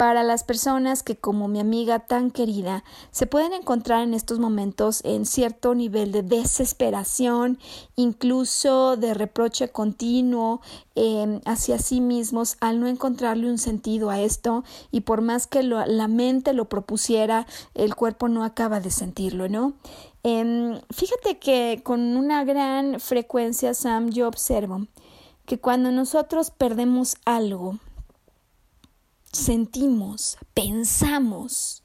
para las personas que, como mi amiga tan querida, se pueden encontrar en estos momentos en cierto nivel de desesperación, incluso de reproche continuo em, hacia sí mismos al no encontrarle un sentido a esto y por más que la mente lo propusiera, el cuerpo no acaba de sentirlo, ¿no? Em, fíjate que con una gran frecuencia, Sam, yo observo que cuando nosotros perdemos algo, sentimos, pensamos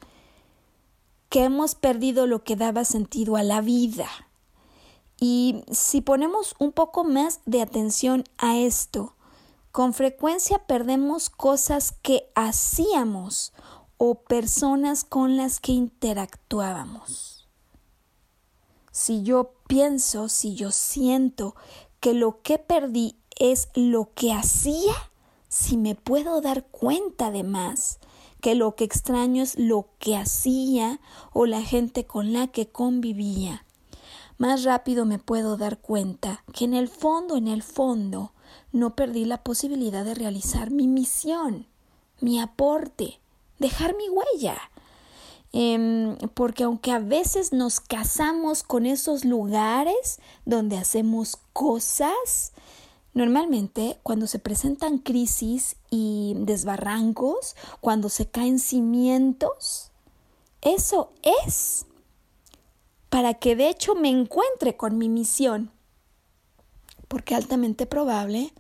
que hemos perdido lo que daba sentido a la vida. Y si ponemos un poco más de atención a esto, con frecuencia perdemos cosas que hacíamos o personas con las que interactuábamos. Si yo pienso, si yo siento que lo que perdí es lo que hacía, si me puedo dar cuenta además que lo que extraño es lo que hacía o la gente con la que convivía, más rápido me puedo dar cuenta que en el fondo, en el fondo, no perdí la posibilidad de realizar mi misión, mi aporte, dejar mi huella. Em, porque aunque a veces nos casamos con esos lugares donde hacemos cosas, Normalmente, cuando se presentan crisis y desbarrancos, cuando se caen cimientos, eso es para que de hecho me encuentre con mi misión, porque altamente probable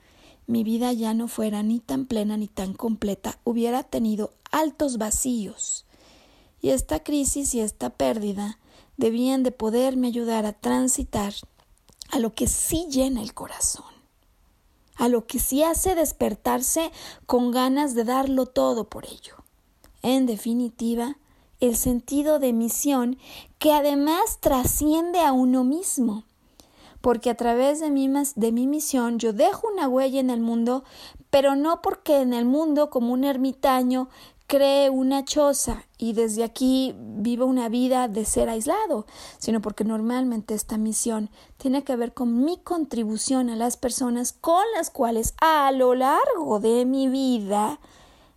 mi vida ya no fuera ni tan plena ni tan completa, hubiera tenido altos vacíos. Y esta crisis y esta pérdida debían de poderme ayudar a transitar a lo que sí llena el corazón a lo que sí hace despertarse con ganas de darlo todo por ello. En definitiva, el sentido de misión que además trasciende a uno mismo, porque a través de mi, de mi misión yo dejo una huella en el mundo, pero no porque en el mundo como un ermitaño cree una choza y desde aquí viva una vida de ser aislado, sino porque normalmente esta misión tiene que ver con mi contribución a las personas con las cuales a lo largo de mi vida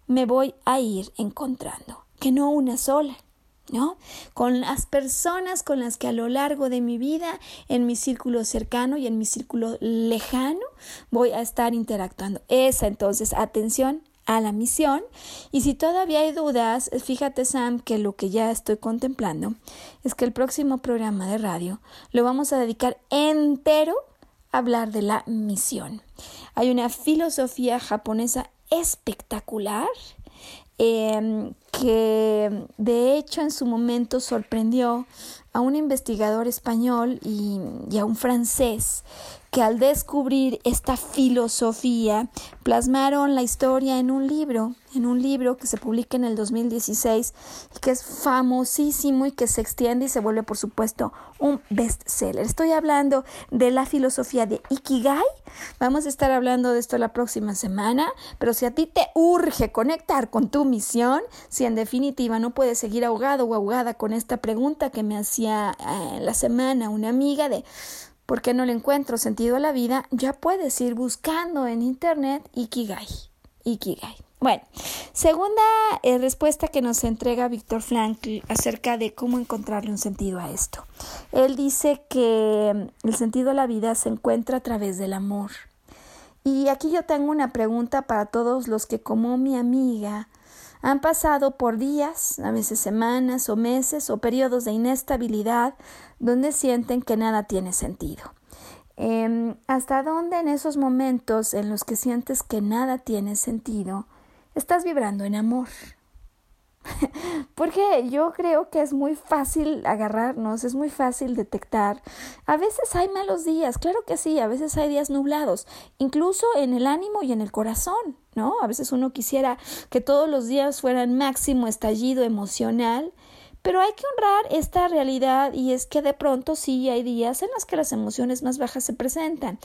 me voy a ir encontrando, que no una sola, ¿no? Con las personas con las que a lo largo de mi vida, en mi círculo cercano y en mi círculo lejano, voy a estar interactuando. Esa entonces, atención a la misión. Y si todavía hay dudas, fíjate Sam que lo que ya estoy contemplando es que el próximo programa de radio lo vamos a dedicar entero a hablar de la misión. Hay una filosofía japonesa espectacular Em, que de hecho en su momento sorprendió a un investigador español y, y, a un francés que al descubrir esta filosofía plasmaron la historia en un libro, en un libro que se publica en el 2016 y que es famosísimo y que se extiende y se vuelve por supuesto un bestseller. Estoy hablando de la filosofía de Ikigai. Vamos a estar hablando de esto la próxima semana, pero si a ti te urge conectar con tu misión, si en definitiva no puedes seguir ahogado o ahogada con esta pregunta que me hacía eh, la semana una amiga de ¿Por qué no le encuentro sentido a la vida? Ya puedes ir buscando en internet Ikigai. Ikigai. Bueno, segunda eh, respuesta que nos entrega Víctor Frankl acerca de cómo encontrarle un sentido a esto. Él dice que mm, el sentido a la vida se encuentra a través del amor. Y aquí yo tengo una pregunta para todos los que como mi amiga han pasado por días, a veces semanas o meses o periodos de inestabilidad donde sienten que nada tiene sentido. Em, ¿Hasta dónde en esos momentos en los que sientes que nada tiene sentido estás vibrando en amor? Porque yo creo que es muy fácil agarrarnos, es muy fácil detectar. A veces hay malos días, claro que sí, a veces hay días nublados, incluso en el ánimo y en el corazón, ¿no? A veces uno quisiera que todos los días fueran máximo estallido emocional pero hay que honrar esta realidad y es que de pronto sí hay días en los que las emociones más bajas se presentan.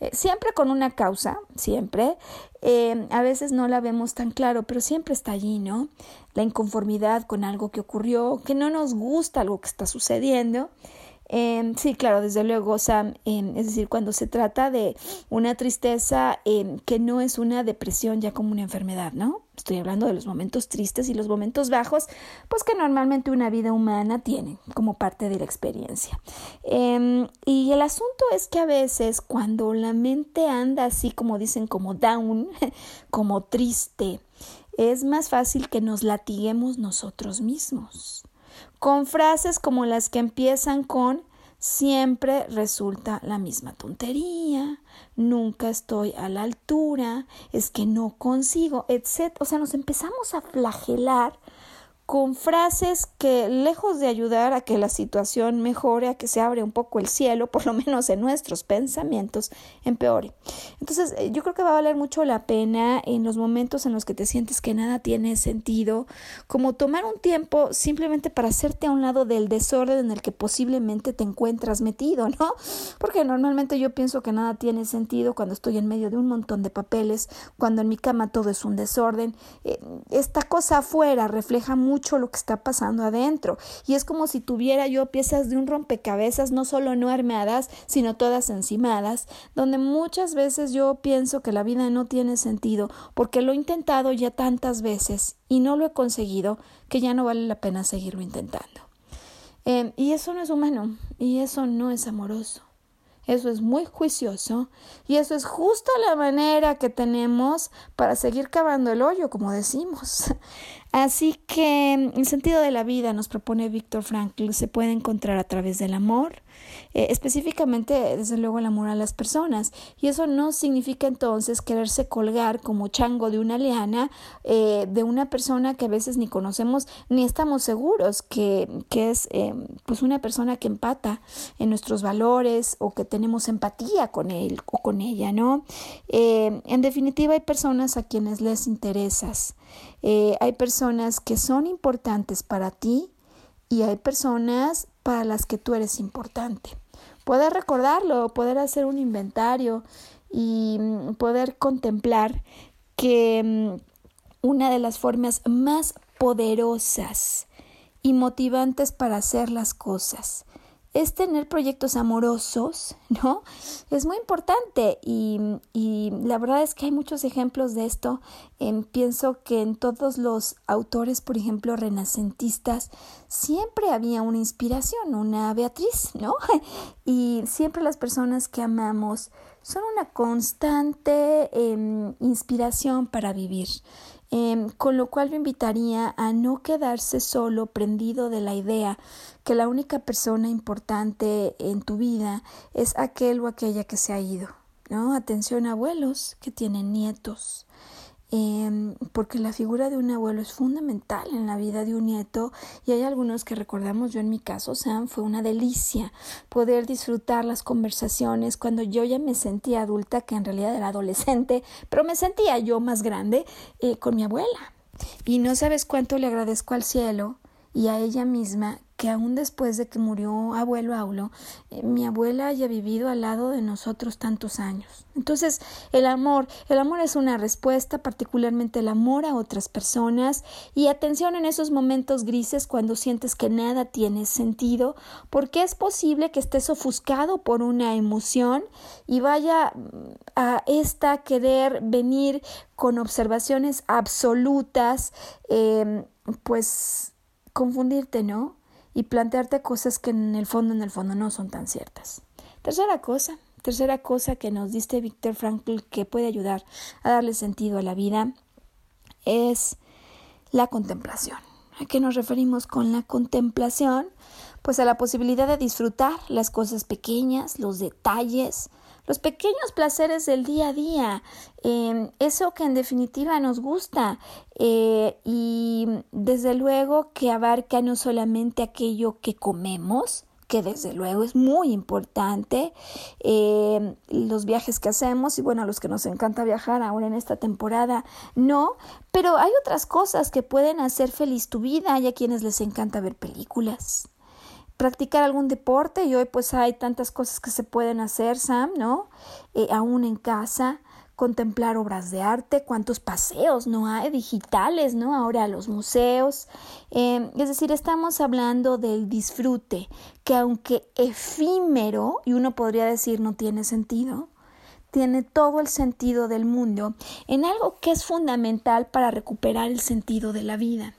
Eh, siempre con una causa, siempre. Eh, a veces no la vemos tan claro, pero siempre está allí, ¿no? La inconformidad con algo que ocurrió, que no nos gusta algo que está sucediendo. Em, sí, claro, desde luego, Sam, em, es decir, cuando se trata de una tristeza em, que no es una depresión ya como una enfermedad, ¿no? Estoy hablando de los momentos tristes y los momentos bajos, pues que normalmente una vida humana tiene como parte de la experiencia. y el asunto es que a veces cuando la mente anda así como dicen, como down, como triste, es más fácil que nos latiguemos nosotros mismos con frases como las que empiezan con siempre resulta la misma tontería, nunca estoy a la altura, es que no consigo, etc. O sea, nos empezamos a flagelar con frases que lejos de ayudar a que la situación mejore, a que se abre un poco el cielo, por lo menos en nuestros pensamientos, empeore. Entonces, eh, yo creo que va a valer mucho la pena en los momentos en los que te sientes que nada tiene sentido, como tomar un tiempo simplemente para hacerte a un lado del desorden en el que posiblemente te encuentras metido, ¿no? Porque normalmente yo pienso que nada tiene sentido cuando estoy en medio de un montón de papeles, cuando en mi cama todo es un desorden. Eh, esta cosa afuera refleja mucho lo que está pasando adentro. Y es como si tuviera yo piezas de un rompecabezas, no solo no armadas, sino todas encimadas, donde muchas veces yo pienso que la vida no tiene sentido, porque lo he intentado ya tantas veces y no lo he conseguido, que ya no vale la pena seguirlo intentando. Em, y eso no es humano, y eso no es amoroso. Eso es muy juicioso y eso es justo la manera que tenemos para seguir cavando el hoyo, como decimos. Así que el sentido de la vida, nos propone Víctor Frankl, se puede encontrar a través del amor, eh, específicamente, desde luego, el amor a las personas. Y eso no significa entonces quererse colgar como chango de una liana eh, de una persona que a veces ni conocemos ni estamos seguros que, que es eh, pues una persona que empata en nuestros valores o que tenemos empatía con él o con ella, ¿no? en definitiva, hay personas a quienes les interesas. Hay personas que son importantes para ti y hay personas para las que tú eres importante. Poder recordarlo, poder hacer un inventario y mm, poder contemplar que mm, una de las formas más poderosas y motivantes para hacer las cosas es tener proyectos amorosos, ¿no? Es muy importante y, y la verdad es que hay muchos ejemplos de esto. pienso que en todos los autores, por ejemplo, renacentistas, siempre había una inspiración, una Beatriz, ¿no? y siempre las personas que amamos son una constante em, inspiración para vivir. Em, con lo cual yo invitaría a no quedarse solo prendido de la idea que la única persona importante en tu vida es aquel o aquella que se ha ido. ¿no? Atención abuelos que tienen nietos. Em, porque la figura de un abuelo es fundamental en la vida de un nieto y hay algunos que recordamos, yo en mi caso, Sam, fue una delicia poder disfrutar las conversaciones cuando yo ya me sentía adulta, que en realidad era adolescente, pero me sentía yo más grande eh, con mi abuela. Y no sabes cuánto le agradezco al cielo y a ella misma que aún después de que murió abuelo Aulo, eh, mi abuela haya vivido al lado de nosotros tantos años. Entonces, el amor, el amor es una respuesta, particularmente el amor a otras personas, y atención en esos momentos grises cuando sientes que nada tiene sentido, porque es posible que estés ofuscado por una emoción y vaya mm, a esta querer venir con observaciones absolutas, em, pues confundirte, ¿no? Y plantearte cosas que en el fondo, en el fondo no son tan ciertas. Tercera cosa, tercera cosa que nos diste Víctor Frankl que puede ayudar a darle sentido a la vida es la contemplación. ¿A qué nos referimos con la contemplación? Pues a la posibilidad de disfrutar las cosas pequeñas, los detalles, los pequeños placeres del día a día, em, eso que en definitiva nos gusta eh, y desde luego que abarca no solamente aquello que comemos, que desde luego es muy importante, em, los viajes que hacemos y bueno, a los que nos encanta viajar ahora en esta temporada, no, pero hay otras cosas que pueden hacer feliz tu vida, hay a quienes les encanta ver películas, practicar algún deporte y hoy pues hay tantas cosas que se pueden hacer, Sam, ¿no? Eh, aún en casa, contemplar obras de arte, cuántos paseos no hay digitales, ¿no? Ahora los museos. Em, es decir, estamos hablando del disfrute, que aunque efímero, y uno podría decir no tiene sentido, tiene todo el sentido del mundo en algo que es fundamental para recuperar el sentido de la vida.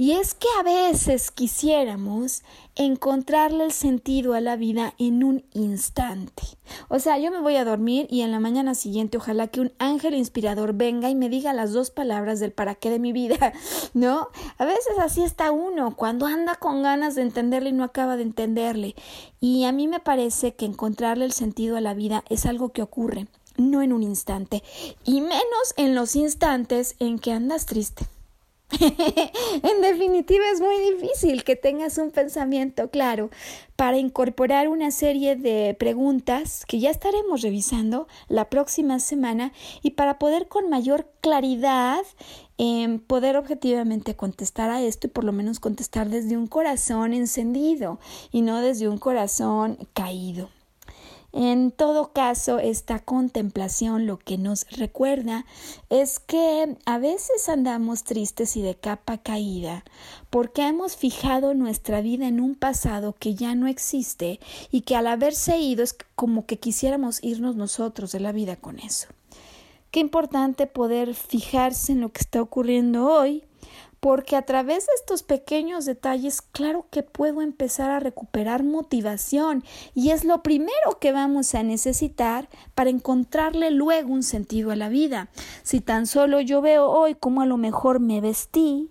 Y es que a veces quisiéramos encontrarle el sentido a la vida en un instante. O sea, yo me voy a dormir y en la mañana siguiente ojalá que un ángel inspirador venga y me diga las dos palabras del para qué de mi vida, ¿no? A veces así está uno, cuando anda con ganas de entenderle y no acaba de entenderle. Y a mí me parece que encontrarle el sentido a la vida es algo que ocurre, no en un instante, y menos en los instantes en que andas triste en definitiva es muy difícil que tengas un pensamiento claro para incorporar una serie de preguntas que ya estaremos revisando la próxima semana y para poder con mayor claridad em, poder objetivamente contestar a esto y por lo menos contestar desde un corazón encendido y no desde un corazón caído. En todo caso, esta contemplación lo que nos recuerda es que a veces andamos tristes y de capa caída porque hemos fijado nuestra vida en un pasado que ya no existe y que al haberse ido es como que quisiéramos irnos nosotros de la vida con eso. Qué importante poder fijarse en lo que está ocurriendo hoy porque a través de estos pequeños detalles, claro que puedo empezar a recuperar motivación y es lo primero que vamos a necesitar para encontrarle luego un sentido a la vida. Si tan solo yo veo hoy cómo a lo mejor me vestí,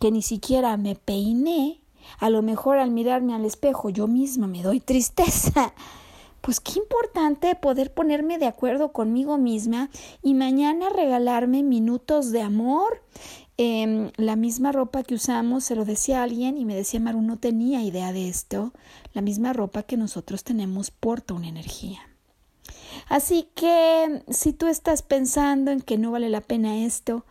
que ni siquiera me peiné, a lo mejor al mirarme al espejo yo misma me doy tristeza. Pues qué importante poder ponerme de acuerdo conmigo misma y mañana regalarme minutos de amor Em, la misma ropa que usamos, se lo decía alguien y me decía, Maru, no tenía idea de esto. La misma ropa que nosotros tenemos porta una energía. Así que si tú estás pensando en que no vale la pena esto,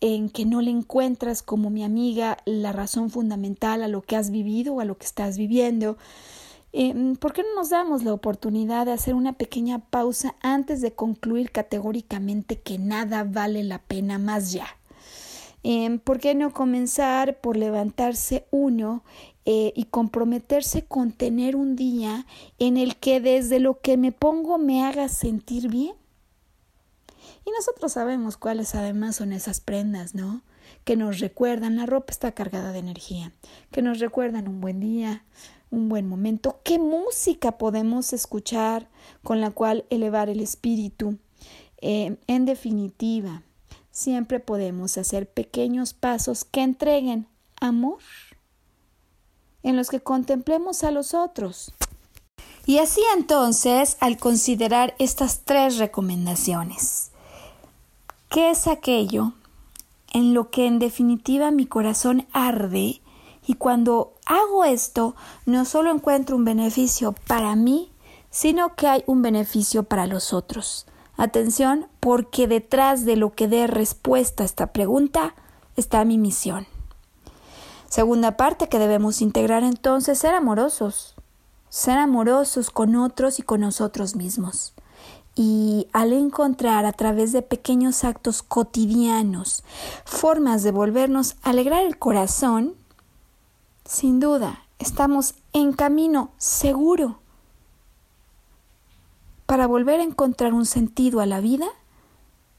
en que no le encuentras como mi amiga la razón fundamental a lo que has vivido o a lo que estás viviendo, em, ¿por qué no nos damos la oportunidad de hacer una pequeña pausa antes de concluir categóricamente que nada vale la pena más ya? Em, ¿Por qué no comenzar por levantarse uno eh, y comprometerse con tener un día en el que desde lo que me pongo me haga sentir bien. Y nosotros sabemos cuáles además son esas prendas, ¿no? Que nos recuerdan, la ropa está cargada de energía, que nos recuerdan un buen día, un buen momento, qué música podemos escuchar con la cual elevar el espíritu. Eh, en definitiva, siempre podemos hacer pequeños pasos que entreguen amor en los que contemplemos a los otros. Y así entonces, al considerar estas tres recomendaciones, ¿qué es aquello en lo que en definitiva mi corazón arde? Y cuando hago esto, no solo encuentro un beneficio para mí, sino que hay un beneficio para los otros. Atención, porque detrás de lo que dé respuesta a esta pregunta está mi misión. Segunda parte que debemos integrar entonces, ser amorosos. Ser amorosos con otros y con nosotros mismos. Y al encontrar a través de pequeños actos cotidianos formas de volvernos a alegrar el corazón, sin duda estamos en camino seguro para volver a encontrar un sentido a la vida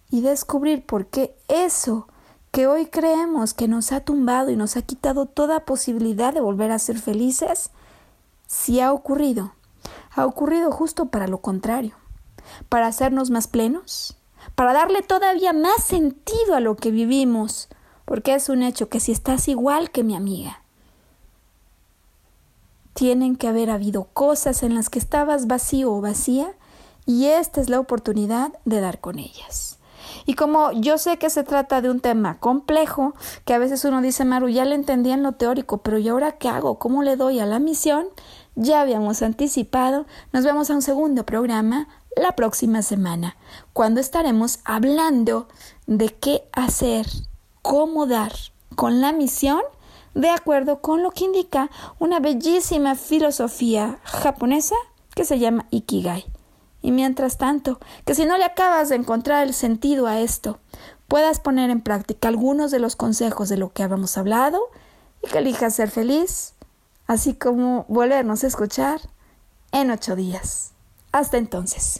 y descubrir por qué eso que hoy creemos que nos ha tumbado y nos ha quitado toda posibilidad de volver a ser felices, si ha ocurrido, ha ocurrido justo para lo contrario, para hacernos más plenos, para darle todavía más sentido a lo que vivimos, porque es un hecho que si estás igual que mi amiga, tienen que haber habido cosas en las que estabas vacío o vacía y esta es la oportunidad de dar con ellas. Y como yo sé que se trata de un tema complejo, que a veces uno dice, Maru, ya le entendí en lo teórico, pero ¿y ahora qué hago? ¿Cómo le doy a la misión? Ya habíamos anticipado, nos vemos a un segundo programa la próxima semana, cuando estaremos hablando de qué hacer, cómo dar con la misión de acuerdo con lo que indica una bellísima filosofía japonesa que se llama Ikigai. Y mientras tanto, que si no le acabas de encontrar el sentido a esto, puedas poner en práctica algunos de los consejos de lo que habíamos hablado y que elijas ser feliz, así como volvernos a escuchar en ocho días. Hasta entonces.